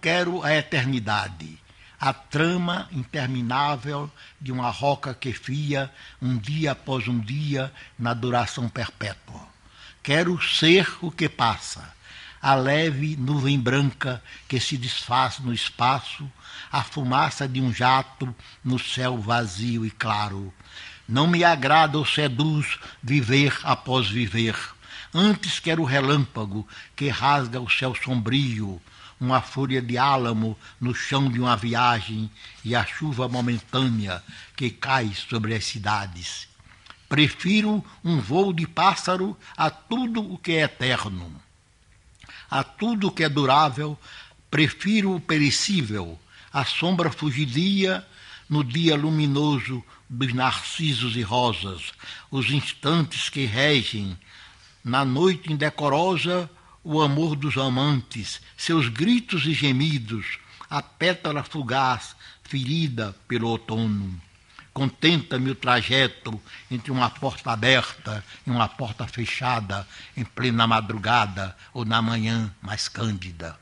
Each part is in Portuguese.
Quero a eternidade, a trama interminável de uma roca que fia um dia após um dia na duração perpétua. Quero ser o que passa, a leve nuvem branca que se desfaz no espaço, a fumaça de um jato no céu vazio e claro. Não me agrada ou seduz viver após viver. Antes quero o relâmpago que rasga o céu sombrio, uma fúria de álamo no chão de uma viagem e a chuva momentânea que cai sobre as cidades. Prefiro um voo de pássaro a tudo o que é eterno. A tudo o que é durável, prefiro o perecível, a sombra fugidia no dia luminoso dos narcisos e rosas, os instantes que regem, na noite indecorosa, o amor dos amantes, seus gritos e gemidos, a pétala fugaz, ferida pelo outono. Contenta-me o trajeto entre uma porta aberta e uma porta fechada, em plena madrugada ou na manhã mais cândida.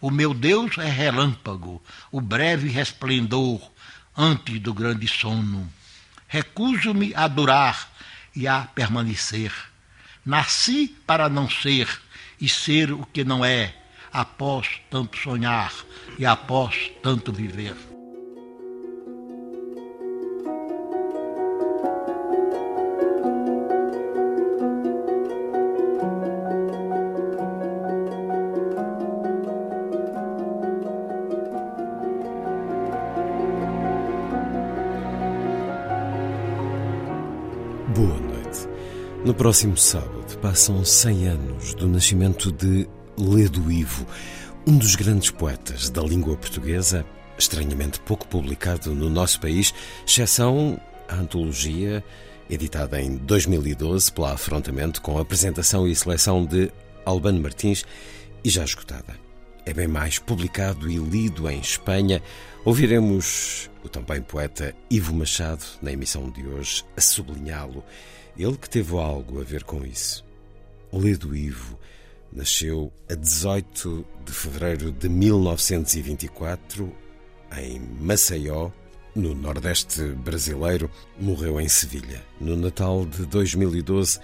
O meu Deus é relâmpago, o breve resplendor antes do grande sono. Recuso-me a durar e a permanecer. Nasci para não ser e ser o que não é, após tanto sonhar e após tanto viver. Boa noite. No próximo sábado passam 100 anos do nascimento de Ledo Ivo, um dos grandes poetas da língua portuguesa, estranhamente pouco publicado no nosso país, exceção a antologia editada em 2012 pela Afrontamento com apresentação e seleção de Albano Martins e já esgotada. É bem mais publicado e lido em Espanha. Ouviremos o também poeta Ivo Machado na emissão de hoje a sublinhá-lo. Ele que teve algo a ver com isso. Ledo Ivo nasceu a 18 de fevereiro de 1924 em Maceió, no Nordeste brasileiro. Morreu em Sevilha. No Natal de 2012,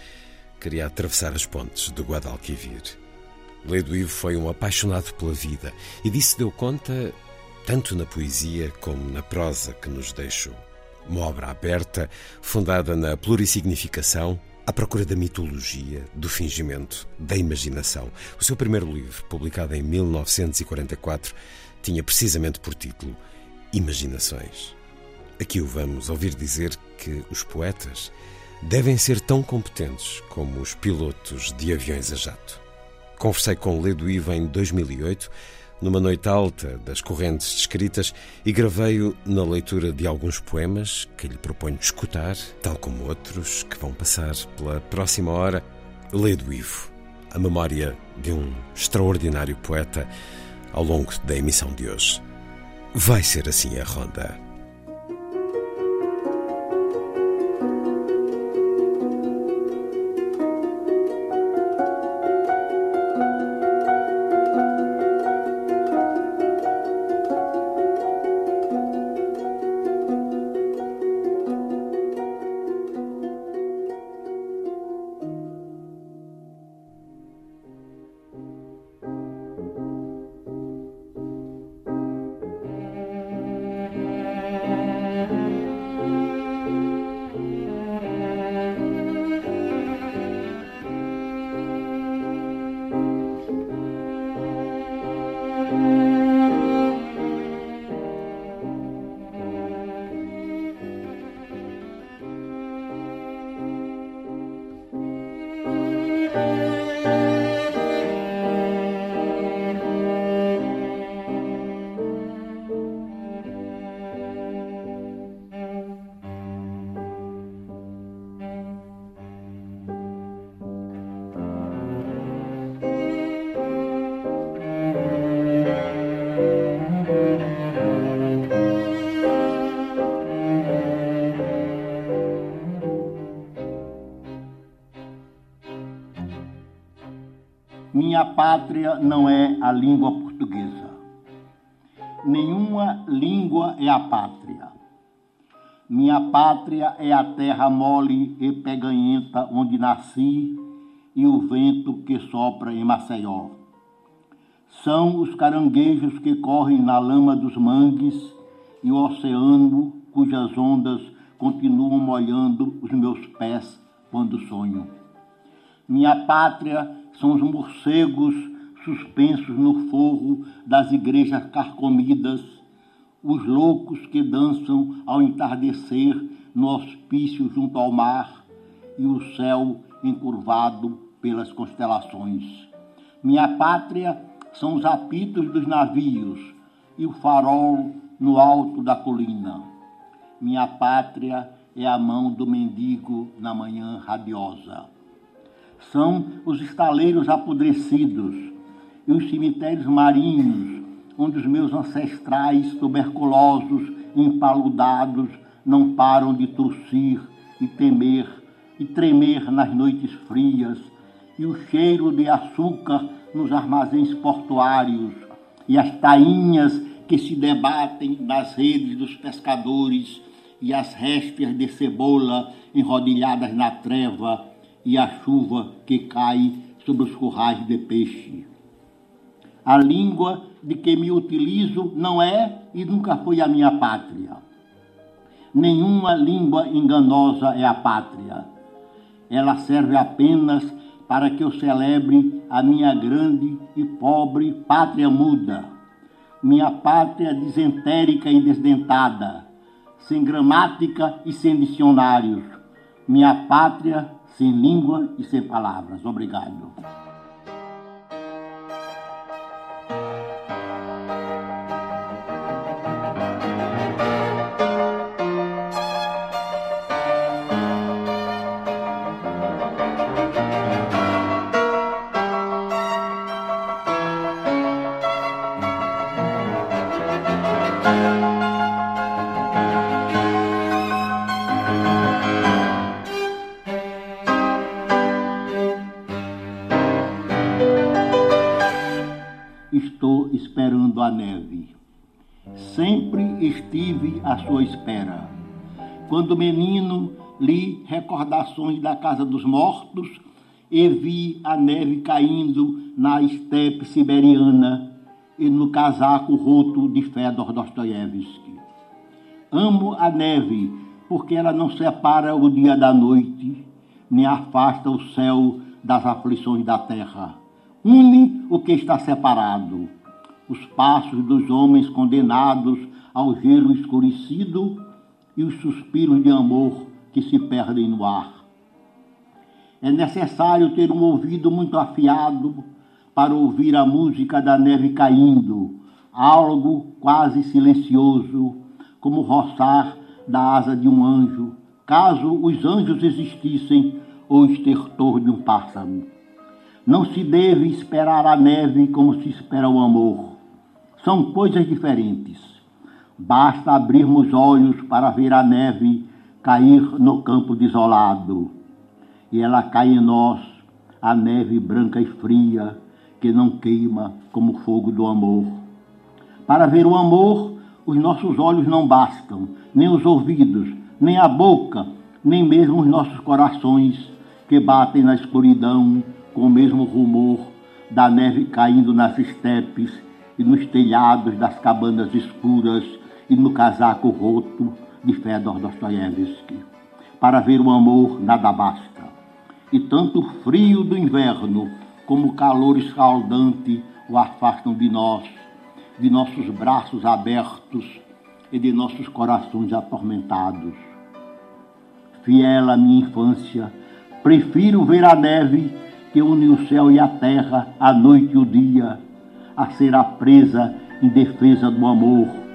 queria atravessar as pontes do Guadalquivir. Ledo Ivo foi um apaixonado pela vida e disso deu conta tanto na poesia como na prosa que nos deixou. Uma obra aberta, fundada na plurisignificação, à procura da mitologia, do fingimento, da imaginação. O seu primeiro livro, publicado em 1944, tinha precisamente por título Imaginações. Aqui o vamos ouvir dizer que os poetas devem ser tão competentes como os pilotos de aviões a jato. Conversei com Ledo Ivo em 2008, numa noite alta das correntes descritas, e gravei-o na leitura de alguns poemas que lhe proponho escutar, tal como outros que vão passar pela próxima hora. Ledo Ivo, a memória de um extraordinário poeta ao longo da emissão de hoje. Vai ser assim a ronda. Minha pátria não é a língua portuguesa. Nenhuma língua é a pátria. Minha pátria é a terra mole e peganhenta onde nasci e o vento que sopra em Maceió. São os caranguejos que correm na lama dos mangues e o oceano cujas ondas continuam molhando os meus pés quando sonho. Minha pátria são os morcegos suspensos no forro das igrejas carcomidas, os loucos que dançam ao entardecer no hospício junto ao mar e o céu encurvado pelas constelações. Minha pátria são os apitos dos navios e o farol no alto da colina. Minha pátria é a mão do mendigo na manhã radiosa são os estaleiros apodrecidos e os cemitérios marinhos, onde os meus ancestrais tuberculosos empaludados não param de tossir e temer e tremer nas noites frias, e o cheiro de açúcar nos armazéns portuários, e as tainhas que se debatem nas redes dos pescadores, e as réstias de cebola enrodilhadas na treva, e a chuva que cai sobre os currais de peixe. A língua de que me utilizo não é e nunca foi a minha pátria. Nenhuma língua enganosa é a pátria. Ela serve apenas para que eu celebre a minha grande e pobre pátria muda, minha pátria desentérica e desdentada, sem gramática e sem dicionários, minha pátria sem língua e sem palavras. Obrigado. Estive à sua espera. Quando menino, li recordações da casa dos mortos e vi a neve caindo na estepe siberiana e no casaco roto de Fedor Dostoiévski. Amo a neve porque ela não separa o dia da noite, nem afasta o céu das aflições da terra. Une o que está separado. Os passos dos homens condenados ao gelo escurecido e os suspiros de amor que se perdem no ar. É necessário ter um ouvido muito afiado para ouvir a música da neve caindo, algo quase silencioso, como roçar da asa de um anjo, caso os anjos existissem, ou estertor de um pássaro. Não se deve esperar a neve como se espera o amor. São coisas diferentes. Basta abrirmos olhos para ver a neve cair no campo desolado. E ela cai em nós, a neve branca e fria, que não queima como o fogo do amor. Para ver o amor, os nossos olhos não bastam, nem os ouvidos, nem a boca, nem mesmo os nossos corações, que batem na escuridão com o mesmo rumor da neve caindo nas estepes e nos telhados das cabanas escuras e no casaco roto de Fedor Dostoiévski. Para ver o amor nada basta. E tanto o frio do inverno como o calor escaldante o afastam de nós, de nossos braços abertos e de nossos corações atormentados. Fiel à minha infância, prefiro ver a neve que une o céu e a terra, a noite e o dia, a ser presa em defesa do amor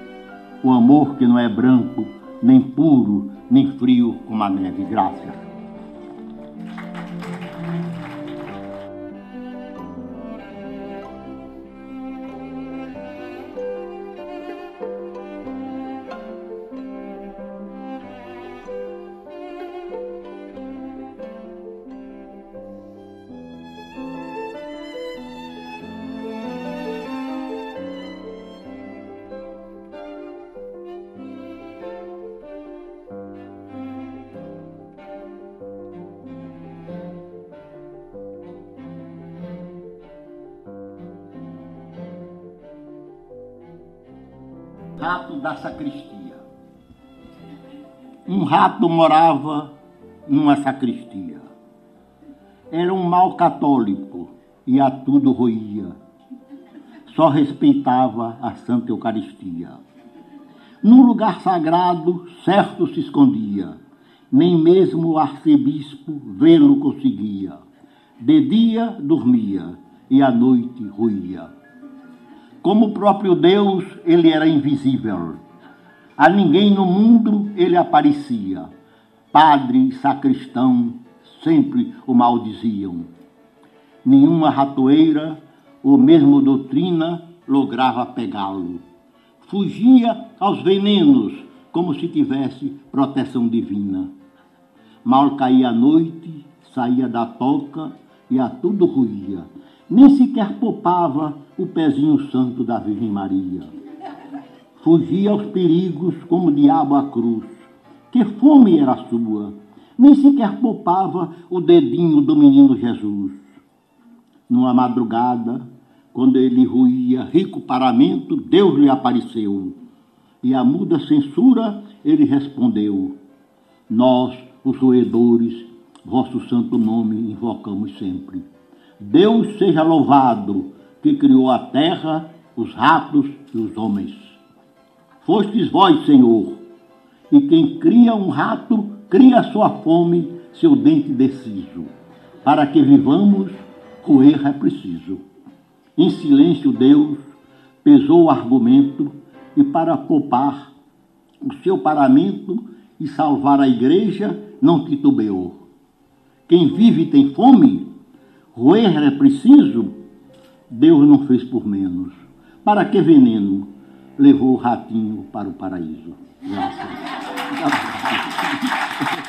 o amor que não é branco, nem puro, nem frio como a neve. Graças. Sacristia. Um rato morava numa sacristia. Era um mau católico e a tudo roía. Só respeitava a Santa Eucaristia. Num lugar sagrado, certo se escondia, nem mesmo o arcebispo vê-lo conseguia. De dia dormia e à noite ruía. Como o próprio Deus, ele era invisível. A ninguém no mundo ele aparecia. Padre sacristão sempre o maldiziam. Nenhuma ratoeira ou mesmo doutrina lograva pegá-lo. Fugia aos venenos como se tivesse proteção divina. Mal caía a noite, saía da toca e a tudo ruía. Nem sequer poupava o pezinho santo da Virgem Maria. Fugia aos perigos como o diabo à cruz. Que fome era sua! Nem sequer poupava o dedinho do menino Jesus. Numa madrugada, quando ele ruía rico paramento, Deus lhe apareceu. E a muda censura ele respondeu: Nós, os roedores, vosso santo nome invocamos sempre. Deus seja louvado, que criou a terra, os ratos e os homens. Fostes vós, Senhor, e quem cria um rato, cria sua fome, seu dente deciso. Para que vivamos, roer é preciso. Em silêncio, Deus pesou o argumento e, para poupar o seu paramento e salvar a igreja, não titubeou. Quem vive tem fome, roer é preciso, Deus não fez por menos. Para que veneno levou o ratinho para o paraíso? Graças.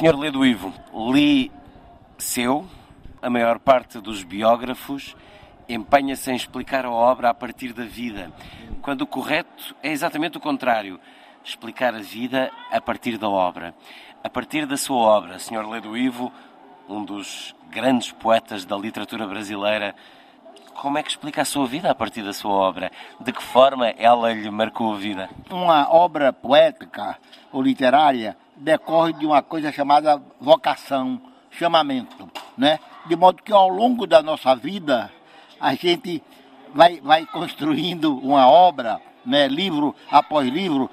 Senhor Ledo Ivo, li seu, a maior parte dos biógrafos empenha-se em explicar a obra a partir da vida, quando o correto é exatamente o contrário, explicar a vida a partir da obra. A partir da sua obra, Senhor Ledo Ivo, um dos grandes poetas da literatura brasileira, como é que explica a sua vida a partir da sua obra? De que forma ela lhe marcou a vida? Uma obra poética ou literária decorre de uma coisa chamada vocação, chamamento, né? De modo que ao longo da nossa vida a gente vai, vai construindo uma obra, né? Livro após livro,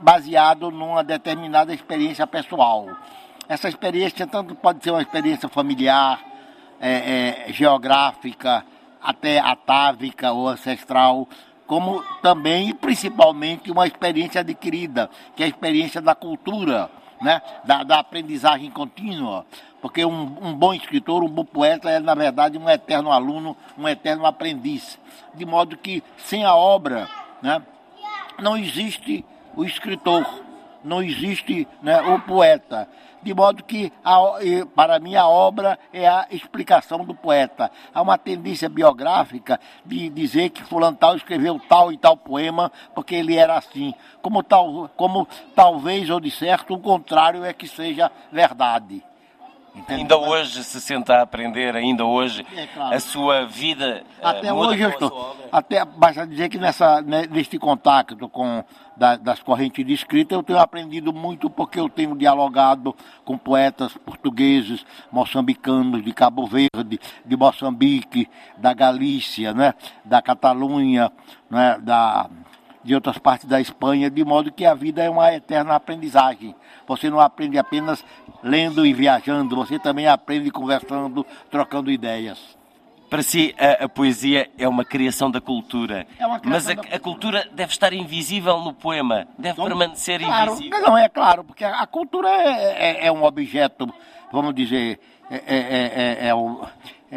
baseado numa determinada experiência pessoal. Essa experiência tanto pode ser uma experiência familiar, é, é, geográfica, até atávica ou ancestral, como também e principalmente uma experiência adquirida, que é a experiência da cultura, né? da, da aprendizagem contínua. Porque um, um, bom escritor, um bom poeta é, na verdade, um eterno aluno, um eterno aprendiz. De modo que, sem a obra, né, não existe o escritor, não existe né, o poeta. De modo que, para mim, a obra é a explicação do poeta. Há uma tendência biográfica de dizer que Fulano tal escreveu tal e tal poema porque ele era assim. Como, tal, como talvez ou de certo o contrário é que seja verdade. Ainda hoje se senta a aprender, ainda hoje É, claro. a sua vida eh, Até hoje eu estou. Até basta dizer que nessa, né, neste contato com da- das correntes de escrita eu tenho aprendido muito porque eu tenho dialogado com poetas portugueses, moçambicanos de Cabo Verde, de Moçambique, da Galícia, né, da Catalunha, né, da de outras partes da Espanha, de modo que a vida é uma eterna aprendizagem. Você não aprende apenas lendo e viajando, você também aprende conversando, trocando ideias. Para si, a, a poesia é uma criação da cultura. É uma Mas criação a, da a cultura. cultura deve estar invisível no poema, deve Então, permanecer claro, invisível. Não, é claro, porque a cultura é, é- é um objeto, vamos dizer, é, é, é,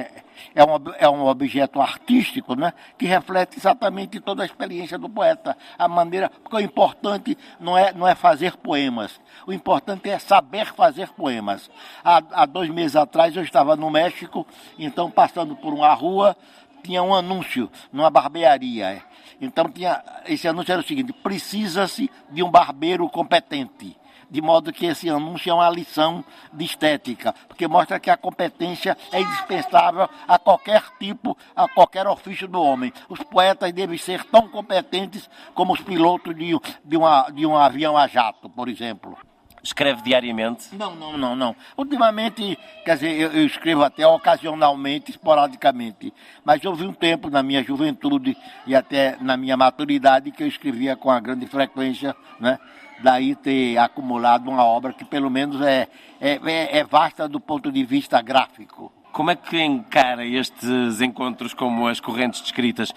é, é um- é- um objeto artístico, né, que reflete exatamente toda a experiência do poeta. A maneira, porque o importante não é, não é fazer poemas, o importante é saber fazer poemas. Há, há dois meses atrás eu estava no México, então passando por uma rua, tinha um anúncio numa barbearia. Então tinha esse anúncio era o seguinte: precisa-se de um barbeiro competente. De modo que esse anúncio é uma lição de estética, porque mostra que a competência é indispensável a qualquer tipo, a qualquer ofício do homem. Os poetas devem ser tão competentes como os pilotos de, de, uma, de um avião a jato, por exemplo. Escreve diariamente. Não, não, não, não. Ultimamente, quer dizer, eu, eu escrevo até ocasionalmente, esporadicamente. Mas houve um tempo na minha juventude e até na minha maturidade que eu escrevia com a grande frequência, né? Daí ter acumulado uma obra que pelo menos é, é, é- é vasta do ponto de vista gráfico. Como é que encara estes encontros como as correntes descritas?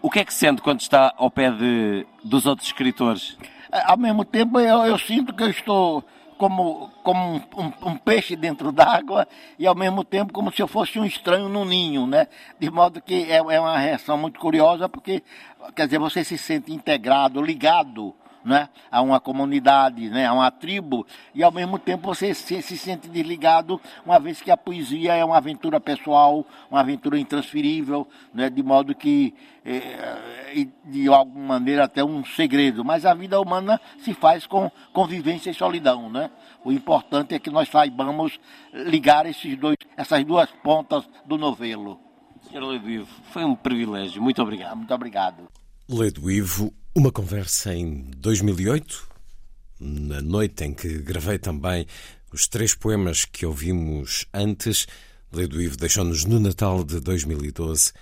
O que é que sente quando está ao pé de, dos outros escritores? É, Ao mesmo tempo, eu, eu sinto que eu estou como, como um, um- um peixe dentro d'água e, ao mesmo tempo, como se eu fosse um estranho no ninho, né? De modo que é, é uma reação muito curiosa, porque, quer dizer, você se sente integrado, ligado né, a uma comunidade, né, a uma tribo, e ao mesmo tempo você se, se sente desligado, uma vez que a poesia é uma aventura pessoal, uma aventura intransferível, né, de modo que, e de alguma maneira, até um segredo. Mas a vida humana se faz com convivência e solidão. Né? O importante é que nós saibamos ligar esses dois, essas duas pontas do novelo. Senhor Ledo foi um privilégio. Muito obrigado. Muito obrigado. Ledo Ivo, uma conversa em 2008, na noite em que gravei também os três poemas que ouvimos antes. Ledo Ivo deixou-nos no Natal de 2012,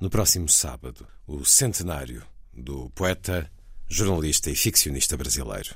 no próximo sábado, o centenário do poeta, jornalista e ficcionista brasileiro.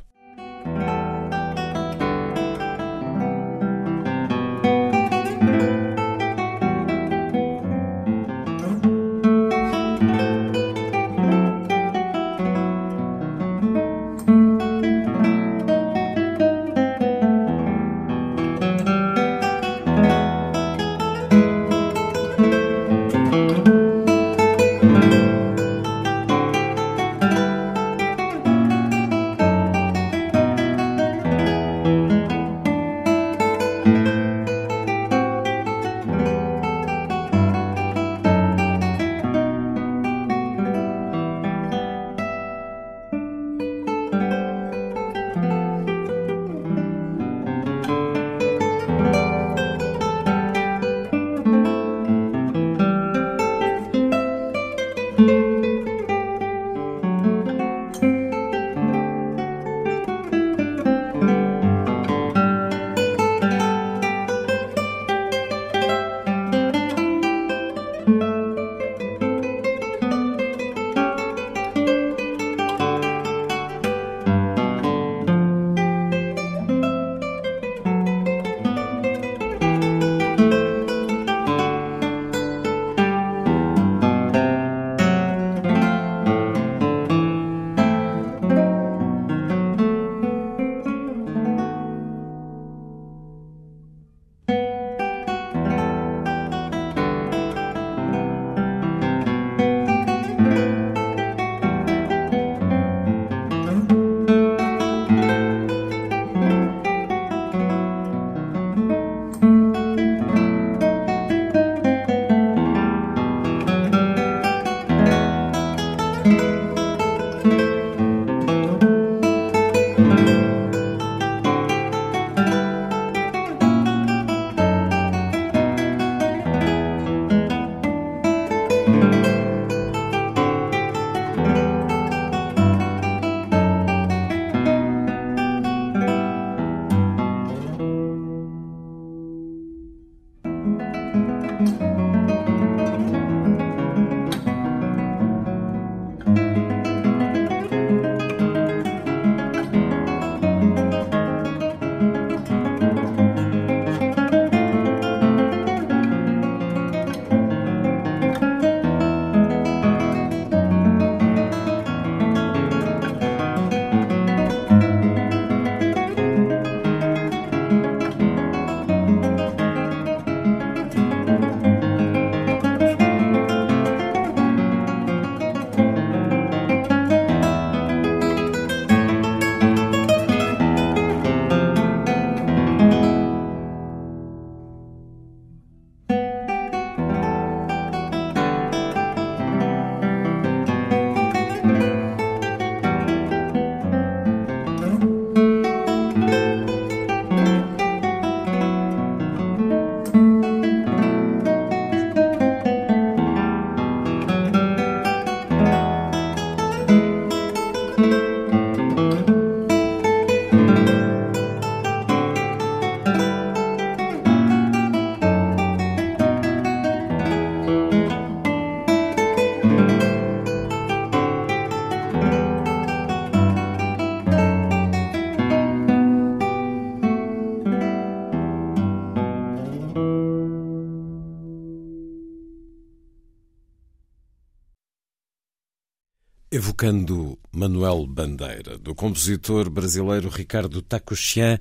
Evocando Manuel Bandeira, do compositor brasileiro Ricardo Takuchian,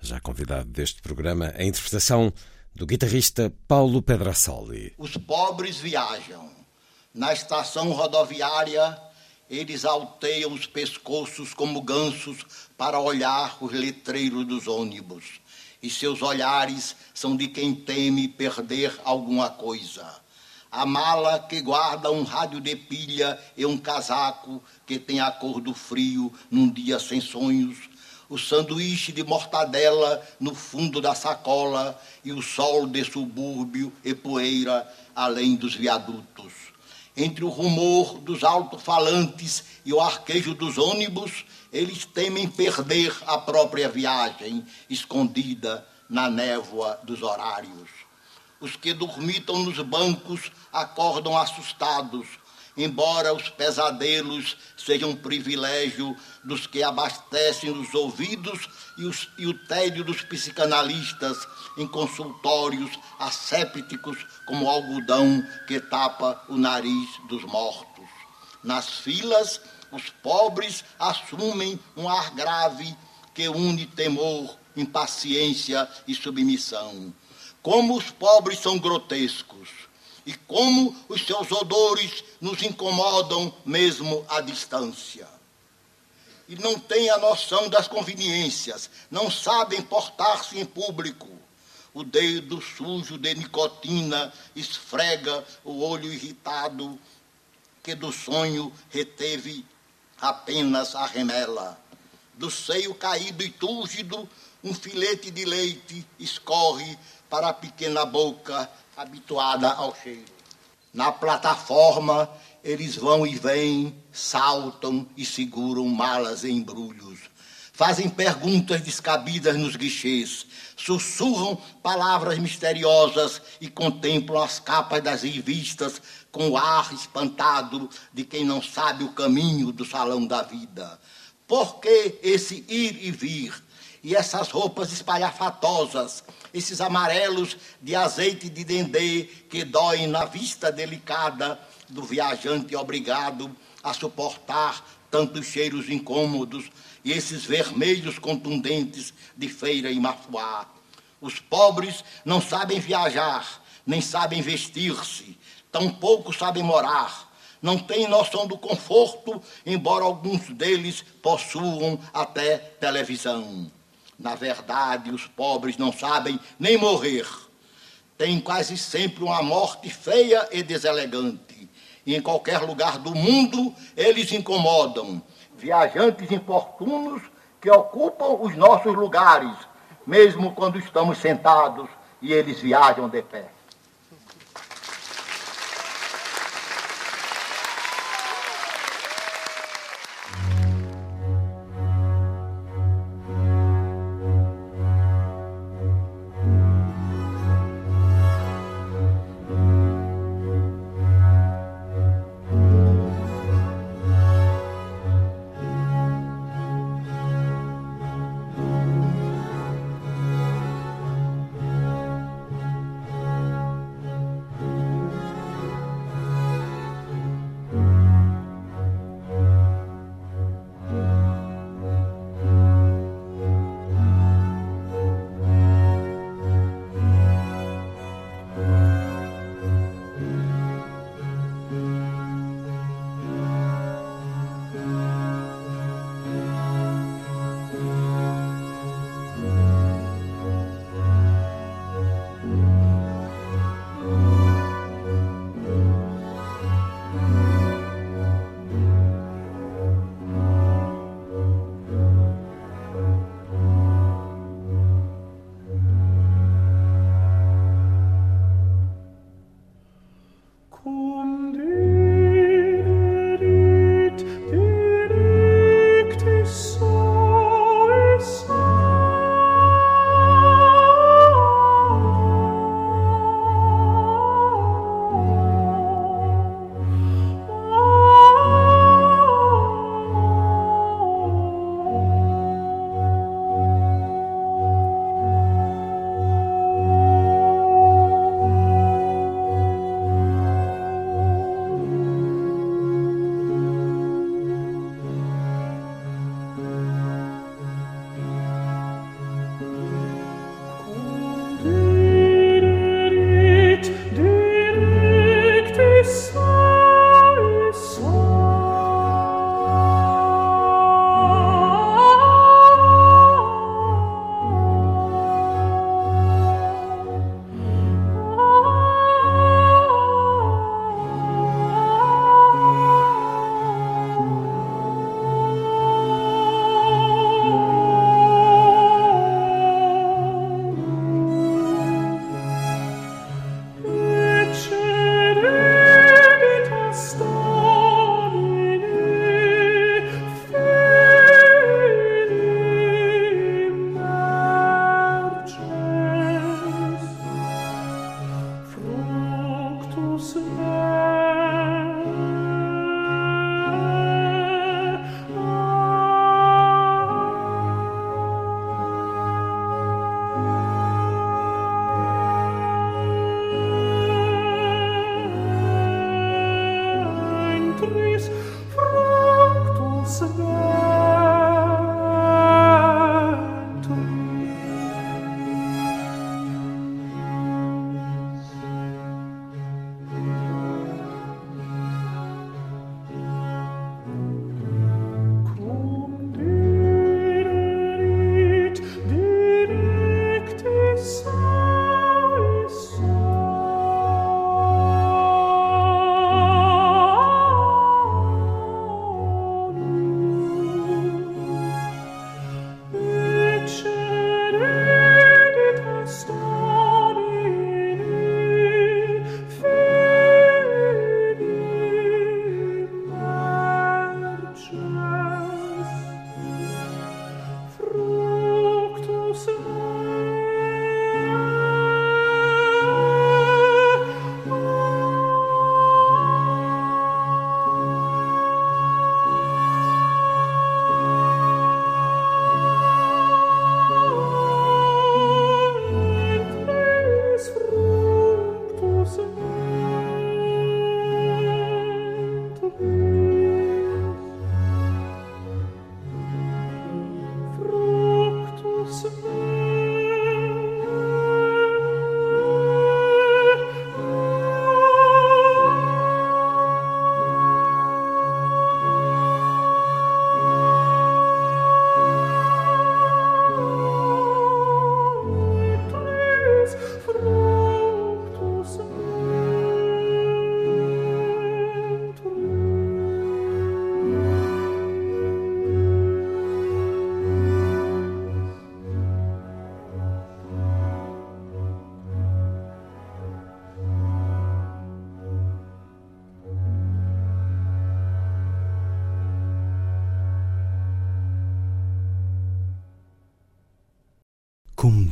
já convidado deste programa, a interpretação do guitarrista Paulo Pedrassoli. Os pobres viajam. Na estação rodoviária, eles alteiam os pescoços como gansos para olhar os letreiros dos ônibus. E seus olhares são de quem teme perder alguma coisa a mala que guarda um rádio de pilha e um casaco que tem a cor do frio num dia sem sonhos, o sanduíche de mortadela no fundo da sacola e o sol de subúrbio e poeira além dos viadutos. Entre o rumor dos alto-falantes e o arquejo dos ônibus, eles temem perder a própria viagem, escondida na névoa dos horários. Os que dormitam nos bancos acordam assustados, embora os pesadelos sejam privilégio dos que abastecem os ouvidos e, os, e, o tédio dos psicanalistas em consultórios assépticos como algodão que tapa o nariz dos mortos. Nas filas, os pobres assumem um ar grave que une temor, impaciência e submissão. Como os pobres são grotescos e como os seus odores nos incomodam mesmo à distância. E não têm a noção das conveniências, não sabem portar-se em público. O dedo sujo de nicotina esfrega o olho irritado que do sonho reteve apenas a remela. Do seio caído e túlgido, um filete de leite escorre para a pequena boca habituada ao cheiro. Na plataforma, eles vão e vêm, saltam e seguram malas em embrulhos. Fazem perguntas descabidas nos guichês, sussurram palavras misteriosas e contemplam as capas das revistas com o ar espantado de quem não sabe o caminho do salão da vida. Por que esse ir e vir? E essas roupas espalhafatosas, esses amarelos de azeite de dendê que doem na vista delicada do viajante obrigado a suportar tantos cheiros incômodos e esses vermelhos contundentes de feira e mafuá. Os pobres não sabem viajar, nem sabem vestir-se, tampouco sabem morar, não têm noção do conforto, embora alguns deles possuam até televisão. Na verdade, os pobres não sabem nem morrer. Têm quase sempre uma morte feia e deselegante. E em qualquer lugar do mundo eles incomodam. Viajantes importunos que ocupam os nossos lugares, mesmo quando estamos sentados e eles viajam de pé.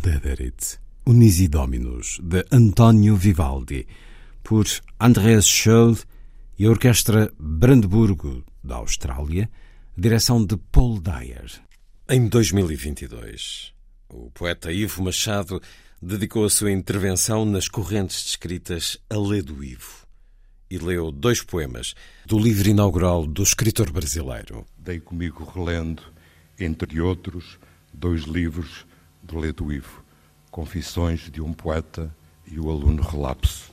Dederit, Unisi Dominus, de António Vivaldi, por Andreas Scholl e a Orquestra Brandburgo, da Austrália, direção de Paul Dyer. Em 2022, o poeta Ivo Machado dedicou a sua intervenção nas correntes descritas a Lê do Ivo e leu dois poemas do livro inaugural do escritor brasileiro. Dei comigo relendo, entre outros, dois livros do Lê do Ivo, Confissões de um Poeta e o Aluno Relapso.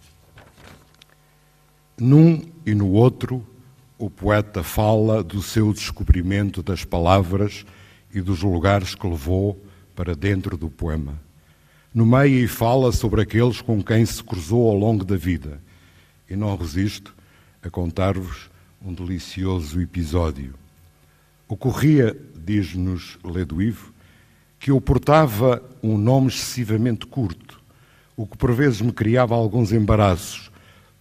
Num e no outro, o poeta fala do seu descobrimento das palavras e dos lugares que levou para dentro do poema. No meio, fala sobre aqueles com quem se cruzou ao longo da vida. E não resisto a contar-vos um delicioso episódio. Ocorria, diz-nos Leduivo, que eu portava um nome excessivamente curto, o que por vezes me criava alguns embaraços,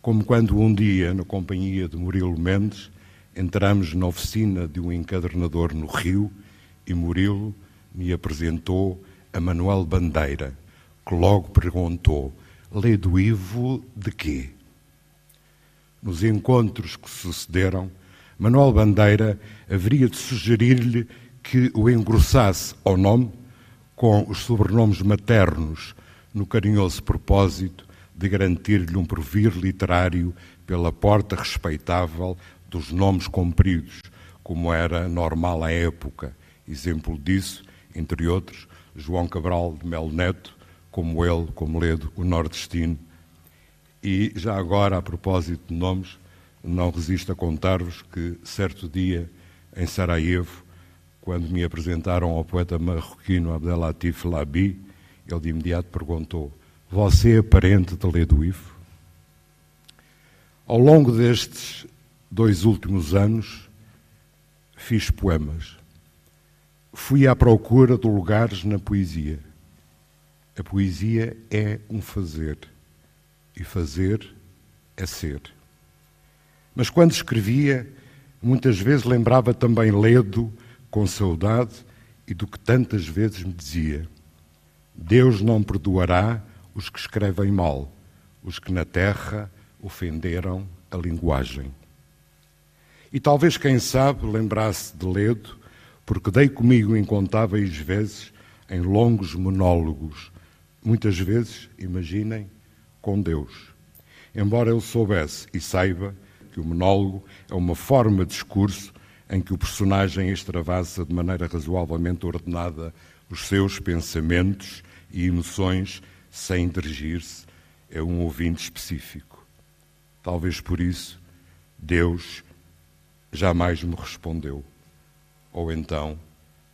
como quando um dia, na companhia de Murilo Mendes, entramos na oficina de um encadernador no Rio e Murilo me apresentou a Manuel Bandeira, que logo perguntou: Lê do Ivo de quê? Nos encontros que sucederam, Manuel Bandeira haveria de sugerir-lhe que o engrossasse ao nome com os sobrenomes maternos, no carinhoso propósito de garantir-lhe um porvir literário pela porta respeitável dos nomes compridos, como era normal à época. Exemplo disso, entre outros, João Cabral de Melo Neto, como ele, como Ledo, o nordestino. E já agora, a propósito de nomes, não resisto a contar-vos que, certo dia, em Sarajevo, quando me apresentaram ao poeta marroquino Abdelatif Labi, ele de imediato perguntou: você é parente de Ledo Ivo? Ao longo destes dois últimos anos, fiz poemas. Fui à procura de lugares na poesia. A poesia é um fazer, e fazer é ser. Mas quando escrevia, muitas vezes lembrava também Ledo com saudade e do que tantas vezes me dizia: Deus não perdoará os que escrevem mal, os que na terra ofenderam a linguagem. E talvez, quem sabe, lembrasse de Ledo, porque dei comigo incontáveis vezes em longos monólogos, muitas vezes, imaginem, com Deus. Embora eu soubesse e saiba que o monólogo é uma forma de discurso em que o personagem extravasa de maneira razoavelmente ordenada os seus pensamentos e emoções sem dirigir-se a um ouvinte específico. Talvez por isso Deus jamais me respondeu. Ou então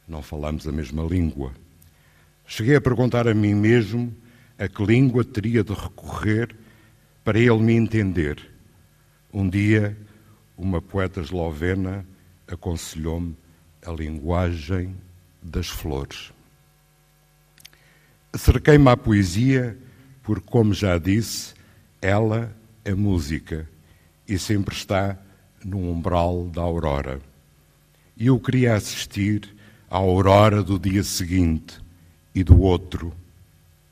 não falamos a mesma língua. Cheguei a perguntar a mim mesmo a que língua teria de recorrer para ele me entender. Um dia, uma poeta eslovena aconselhou-me a linguagem das flores. Acerquei-me à poesia porque, como já disse, ela é música e sempre está no umbral da aurora. E eu queria assistir à aurora do dia seguinte e do outro,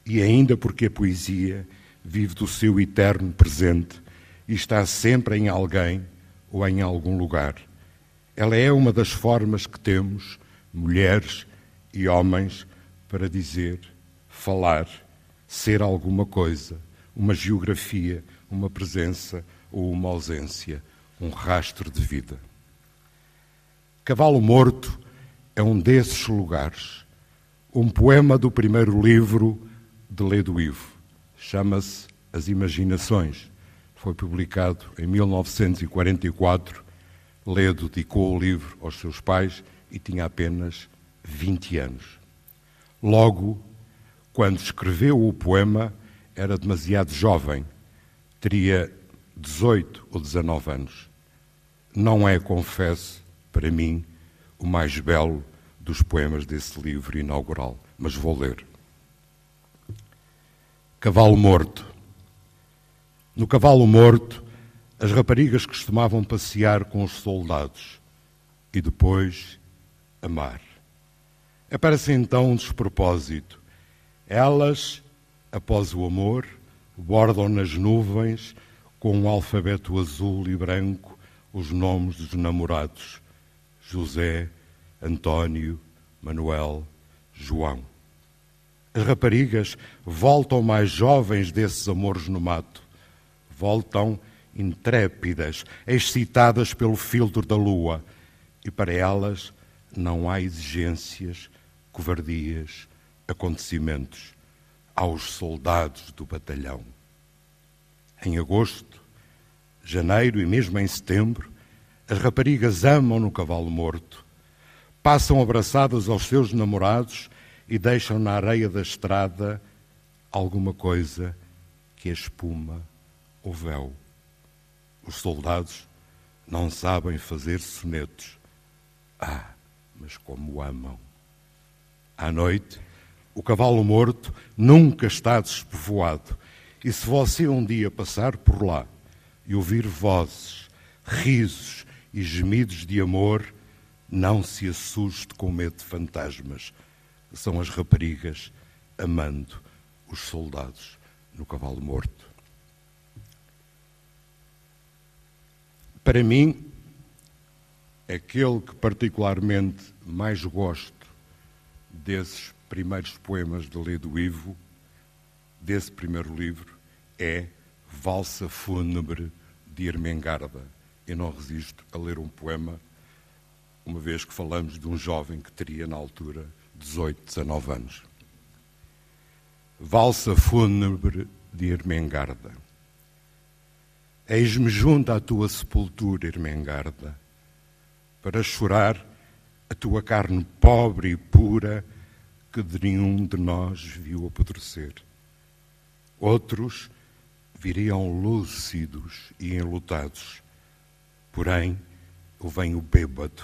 e ainda porque a poesia vive do seu eterno presente e está sempre em alguém ou em algum lugar. Ela é uma das formas que temos, mulheres e homens, para dizer falar, ser alguma coisa, uma geografia, uma presença ou uma ausência, um rastro de vida. Cavalo Morto é um desses lugares. Um poema do primeiro livro de Ledo Ivo. Chama-se As Imaginações. Foi publicado em 1944. Ledo dedicou o livro aos seus pais e tinha apenas 20 anos. Logo, quando escreveu o poema, era demasiado jovem, teria 18 ou 19 anos. Não é, confesso, para mim, o mais belo dos poemas desse livro inaugural, mas vou ler. Cavalo Morto. No Cavalo Morto, as raparigas costumavam passear com os soldados e depois amar. Aparece então um despropósito Elas, após o amor, bordam nas nuvens com um alfabeto azul e branco os nomes dos namorados: José, António, Manuel, João. As raparigas voltam mais jovens desses amores no mato. Voltam intrépidas, excitadas pelo filtro da lua. E para elas não há exigências, covardias, acontecimentos. Aos soldados do batalhão. Em agosto, janeiro e mesmo em setembro, as raparigas amam no cavalo morto, passam abraçadas aos seus namorados e deixam na areia da estrada alguma coisa que a espuma ou véu. Os soldados não sabem fazer sonetos. Ah, mas como amam. À noite, o cavalo morto nunca está despovoado. E se você um dia passar por lá e ouvir vozes, risos e gemidos de amor, não se assuste com medo de fantasmas. São as raparigas amando os soldados no cavalo morto. Para mim, aquele que particularmente mais gosto desses primeiros poemas de Lê do Ivo, desse primeiro livro, é Valsa Fúnebre de Ermengarda. Eu não resisto a ler um poema, uma vez que falamos de um jovem que teria na altura 18, 19 anos. Valsa Fúnebre de Ermengarda. Eis-me junto à tua sepultura, Irmengarda, para chorar a tua carne pobre e pura que de nenhum de nós viu apodrecer. Outros viriam lúcidos e enlutados, porém eu venho bêbado.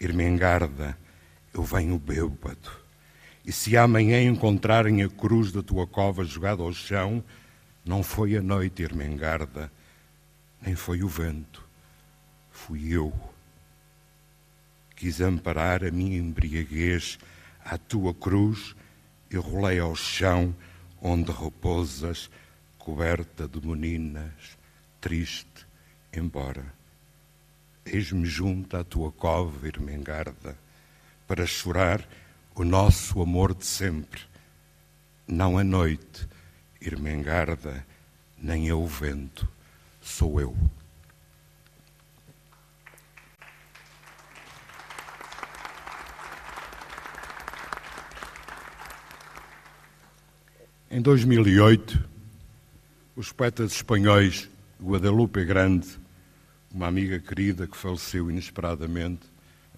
Irmengarda, eu venho bêbado. E se amanhã encontrarem a cruz da tua cova jogada ao chão, não foi a noite, Ermengarda, nem foi o vento, fui eu. Quis amparar a minha embriaguez à tua cruz e rolei ao chão onde repousas, coberta de meninas, triste, embora. Eis-me junto à tua cova, Irmengarda, para chorar o nosso amor de sempre, não a noite, Irmengarda, nem é o vento, sou eu. Em 2008, os poetas espanhóis Guadalupe Grande, uma amiga querida que faleceu inesperadamente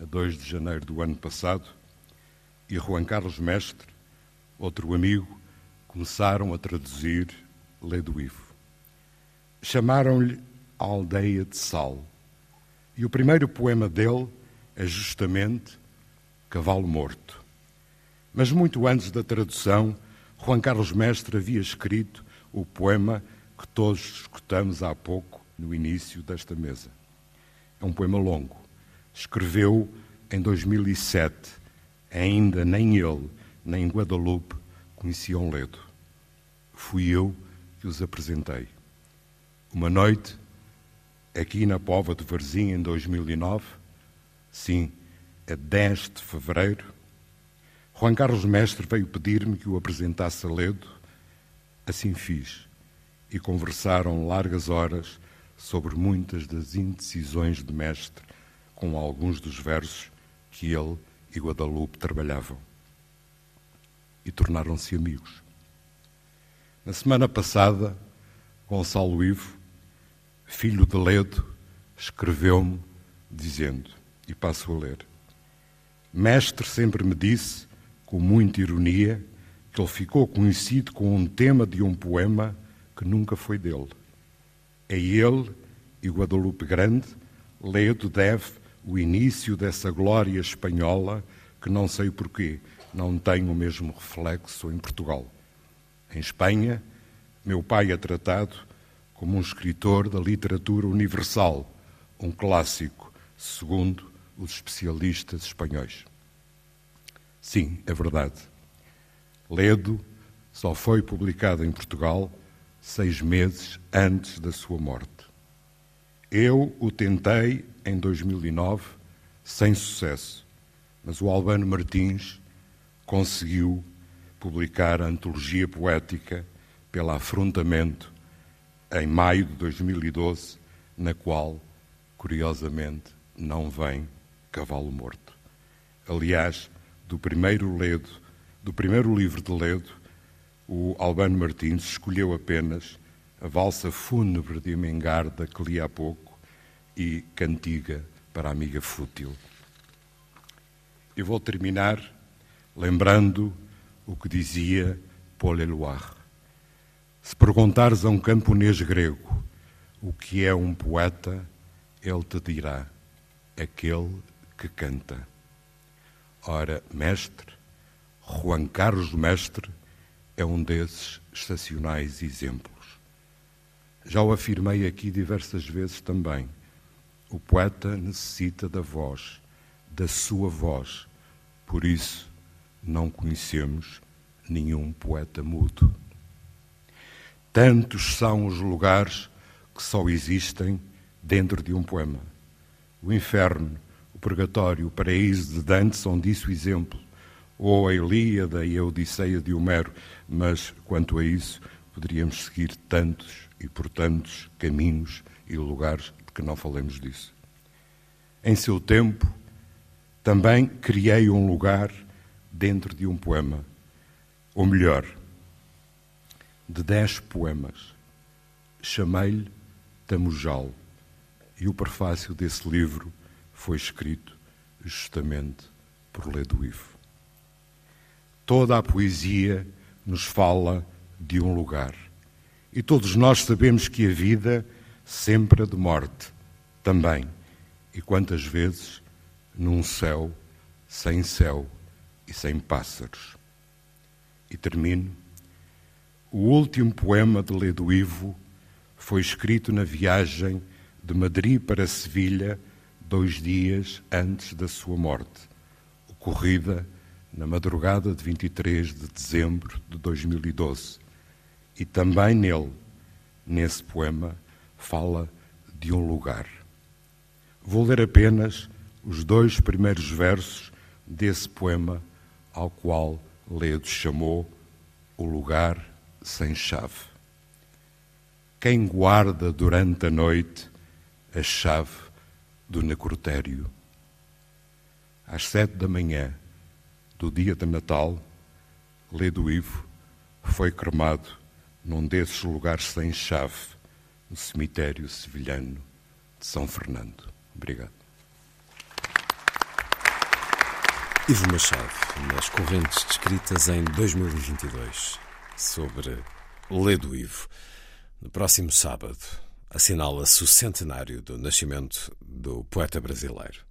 a 2 de janeiro do ano passado, e Juan Carlos Mestre, outro amigo, começaram a traduzir Lê do Ivo. Chamaram-lhe Aldeia de Sal. E o primeiro poema dele é justamente Cavalo Morto. Mas muito antes da tradução, Juan Carlos Mestre havia escrito o poema que todos escutamos há pouco no início desta mesa. É um poema longo. Escreveu em 2007. Ainda nem ele, nem Guadalupe conheciam Ledo. Fui eu que os apresentei. Uma noite, aqui na Pova de Varzim, em 2009, sim, a 10 de fevereiro, Juan Carlos Mestre veio pedir-me que o apresentasse a Ledo. Assim fiz. E conversaram largas horas sobre muitas das indecisões de Mestre com alguns dos versos que ele e Guadalupe trabalhavam e tornaram-se amigos. Na semana passada, Gonçalo Ivo, filho de Ledo, escreveu-me dizendo, e passo a ler: Mestre sempre me disse, com muita ironia, que ele ficou conhecido com um tema de um poema que nunca foi dele. É ele e Guadalupe Grande, Ledo deve o início dessa glória espanhola que não sei porquê não tem o mesmo reflexo em Portugal. Em Espanha, meu pai é tratado como um escritor da literatura universal, um clássico, segundo os especialistas espanhóis. Sim, é verdade. Ledo só foi publicado em Portugal seis meses antes da sua morte. Eu o tentei em 2009 sem sucesso, mas o Albano Martins conseguiu publicar a antologia poética pela Afrontamento em maio de 2012, na qual, curiosamente, não vem Cavalo Morto. Aliás, do primeiro Ledo, do primeiro livro de Ledo, o Albano Martins escolheu apenas a valsa fúnebre de Mengarda que li há pouco e Cantiga para a amiga fútil. Eu vou terminar lembrando o que dizia Paul Eluard. Se perguntares a um camponês grego o que é um poeta, ele te dirá: aquele que canta. Ora, mestre, Juan Carlos Mestre é um desses estacionais exemplos. Já o afirmei aqui diversas vezes também. O poeta necessita da voz, da sua voz. Por isso, não conhecemos nenhum poeta mudo. Tantos são os lugares que só existem dentro de um poema. O inferno, o purgatório, o paraíso de Dante são disso exemplo, ou a Ilíada e a Odisseia de Homero, mas quanto a isso, poderíamos seguir tantos e por tantos caminhos e lugares de que não falemos disso. Em seu tempo, também criei um lugar dentro de um poema, ou melhor, de dez poemas. Chamei-lhe Tamujal, e o prefácio desse livro foi escrito justamente por Ledo Ivo. Toda a poesia nos fala de um lugar. E todos nós sabemos que a vida sempre é de morte, também. E quantas vezes num céu sem céu e sem pássaros. E termino. O último poema de Ledo Ivo foi escrito na viagem de Madrid para Sevilha, dois dias antes da sua morte, ocorrida na madrugada de 23 de dezembro de 2012. E também nele, nesse poema, fala de um lugar. Vou ler apenas os dois primeiros versos desse poema ao qual Ledo chamou o lugar sem chave. Quem guarda durante a noite a chave do necrotério? Às sete da manhã do dia de Natal, Ledo Ivo foi cremado num desses lugares sem chave, no cemitério sevilhano de São Fernando. Obrigado. Ivo Machado, nas correntes descritas em 2022, sobre Ledo Ivo. No próximo sábado, assinala-se o centenário do nascimento do poeta brasileiro.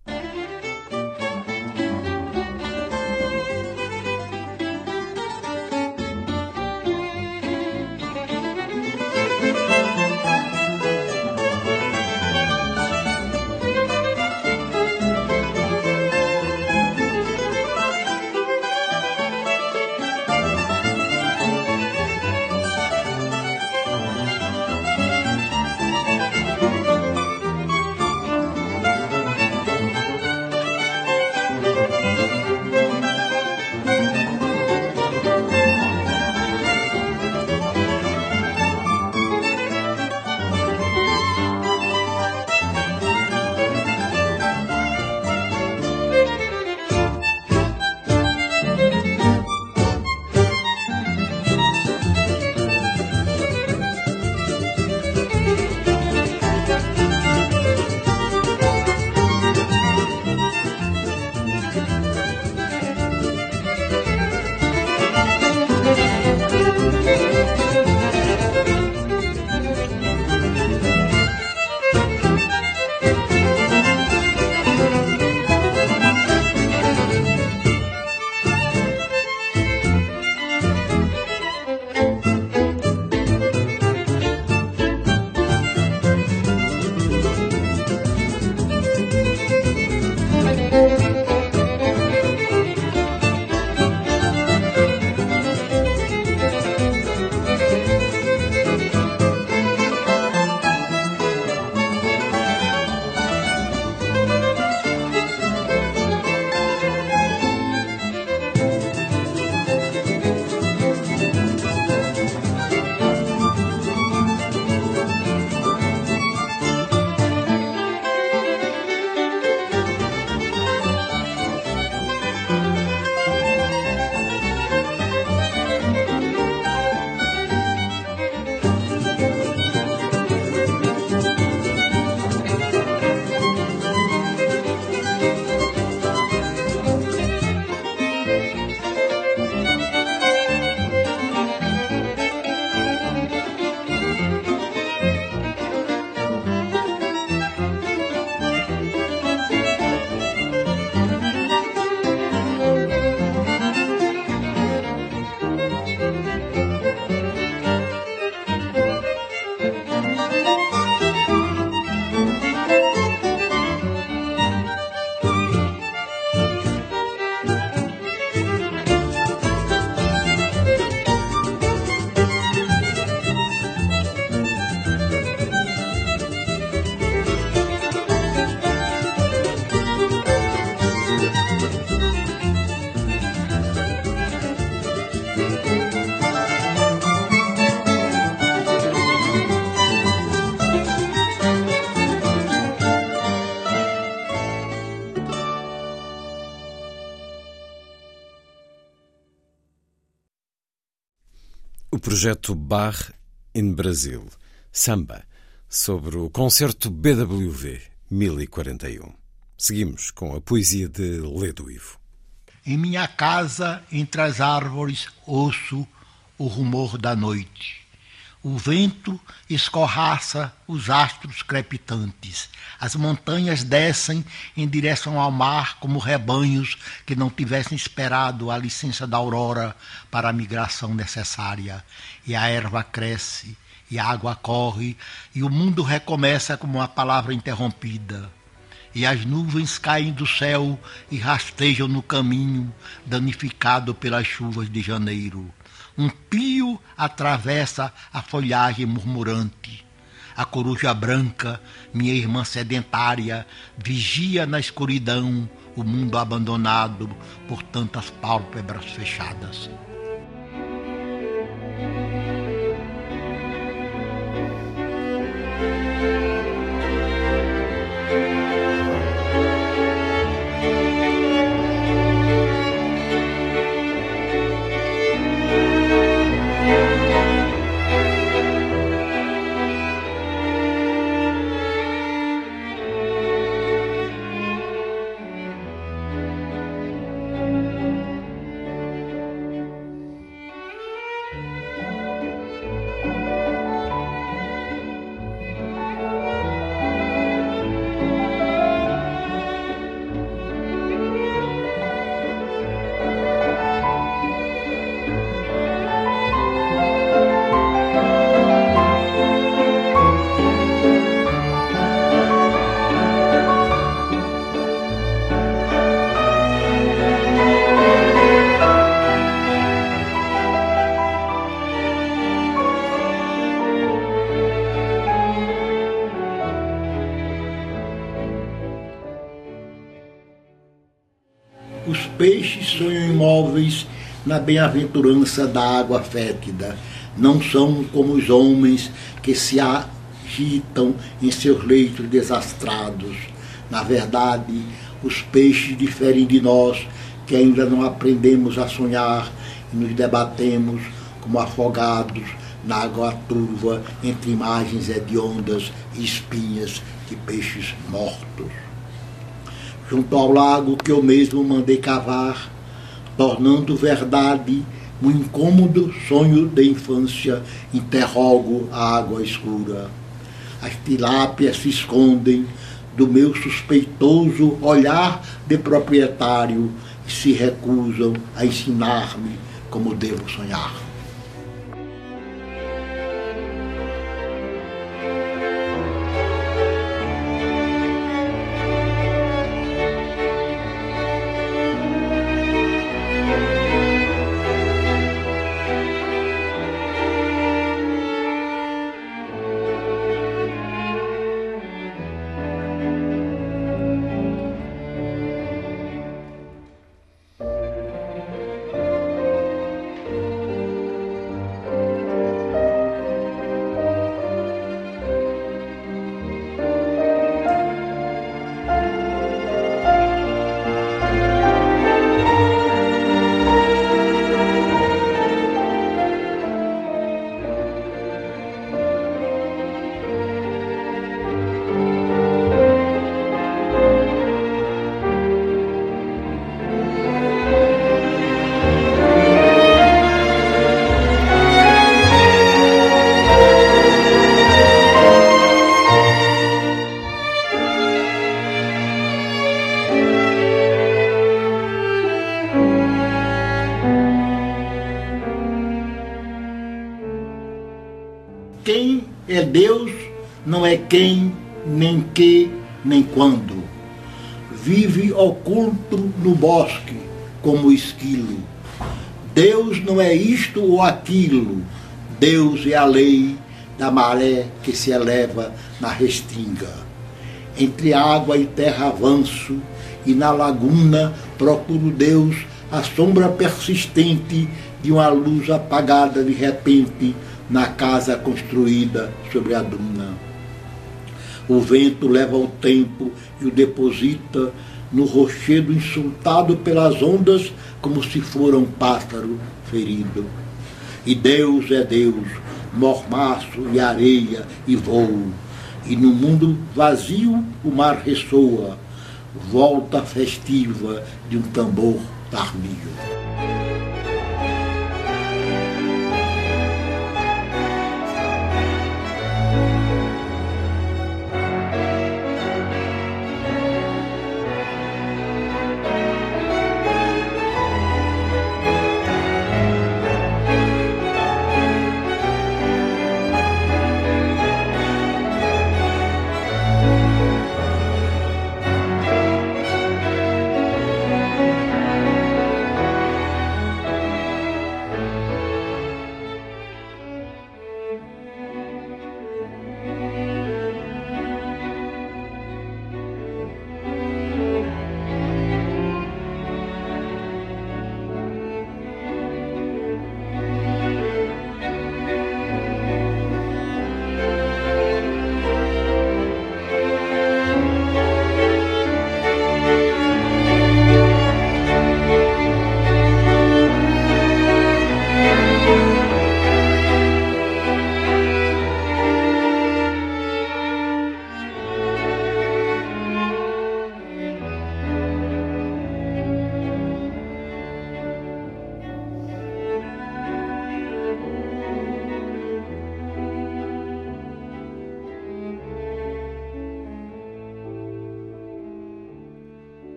Bar in Brasil, samba, sobre o concerto BWV 1041. Seguimos com a poesia de Ledo Ivo. Em minha casa, entre as árvores, ouço o rumor da noite. O vento escorraça os astros crepitantes. As montanhas descem em direção ao mar como rebanhos que não tivessem esperado a licença da aurora para a migração necessária. E a erva cresce, e a água corre, e o mundo recomeça como uma palavra interrompida. E as nuvens caem do céu e rastejam no caminho, danificado pelas chuvas de janeiro um pio atravessa a folhagem murmurante. A coruja branca, minha irmã sedentária, vigia na escuridão o mundo abandonado por tantas pálpebras fechadas. Bem-aventurança da água fétida. Não são como os homens que se agitam em seus leitos desastrados. Na verdade, os peixes diferem de nós, que ainda não aprendemos a sonhar e nos debatemos como afogados na água turva entre imagens hediondas e espinhas de peixes mortos junto ao lago que eu mesmo mandei cavar, tornando verdade um incômodo sonho de infância, interrogo a água escura. As tilápias se escondem do meu suspeitoso olhar de proprietário e se recusam a ensinar-me como devo sonhar. Quem, nem que, nem quando. Vive oculto no bosque, como esquilo. Deus não é isto ou aquilo. Deus é a lei da maré que se eleva na restinga. Entre água e terra avanço, e na laguna procuro Deus a sombra persistente de uma luz apagada de repente na casa construída sobre a duna. O vento leva o tempo e o deposita no rochedo insultado pelas ondas como se fora um pássaro ferido. E Deus é Deus, mormaço e areia e voo. E no mundo vazio o mar ressoa, volta festiva de um tambor tardio.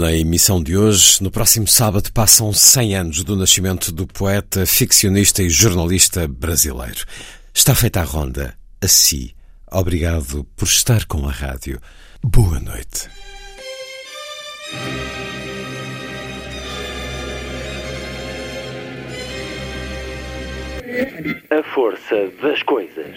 Na emissão de hoje, no próximo sábado, passam 100 anos do nascimento do poeta, ficcionista e jornalista brasileiro. Está feita a ronda. A si, obrigado por estar com a rádio. Boa noite. A força das coisas.